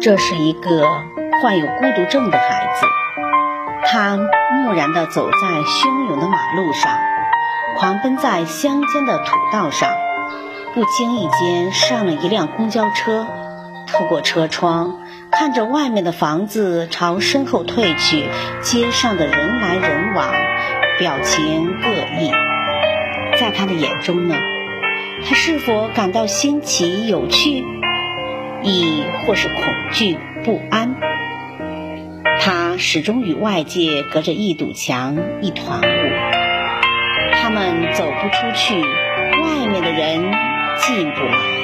这是一个患有孤独症的孩子，他木然地走在汹涌的马路上，狂奔在乡间的土道上，不经意间上了一辆公交车，透过车窗看着外面的房子朝身后退去，街上的人来人往，表情各异。在他的眼中呢，他是否感到新奇有趣？亦或是恐惧不安，他始终与外界隔着一堵墙，一团雾。他们走不出去，外面的人进不来。